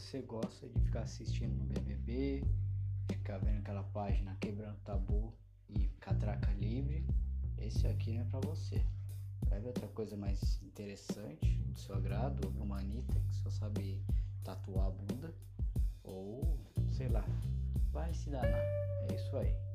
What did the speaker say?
você gosta de ficar assistindo no BBB, ficar vendo aquela página quebrando tabu e catraca livre, esse aqui não é pra você. Vai ver outra coisa mais interessante, do seu agrado, uma Anitta que só sabe tatuar a bunda, ou sei lá, vai se danar. É isso aí.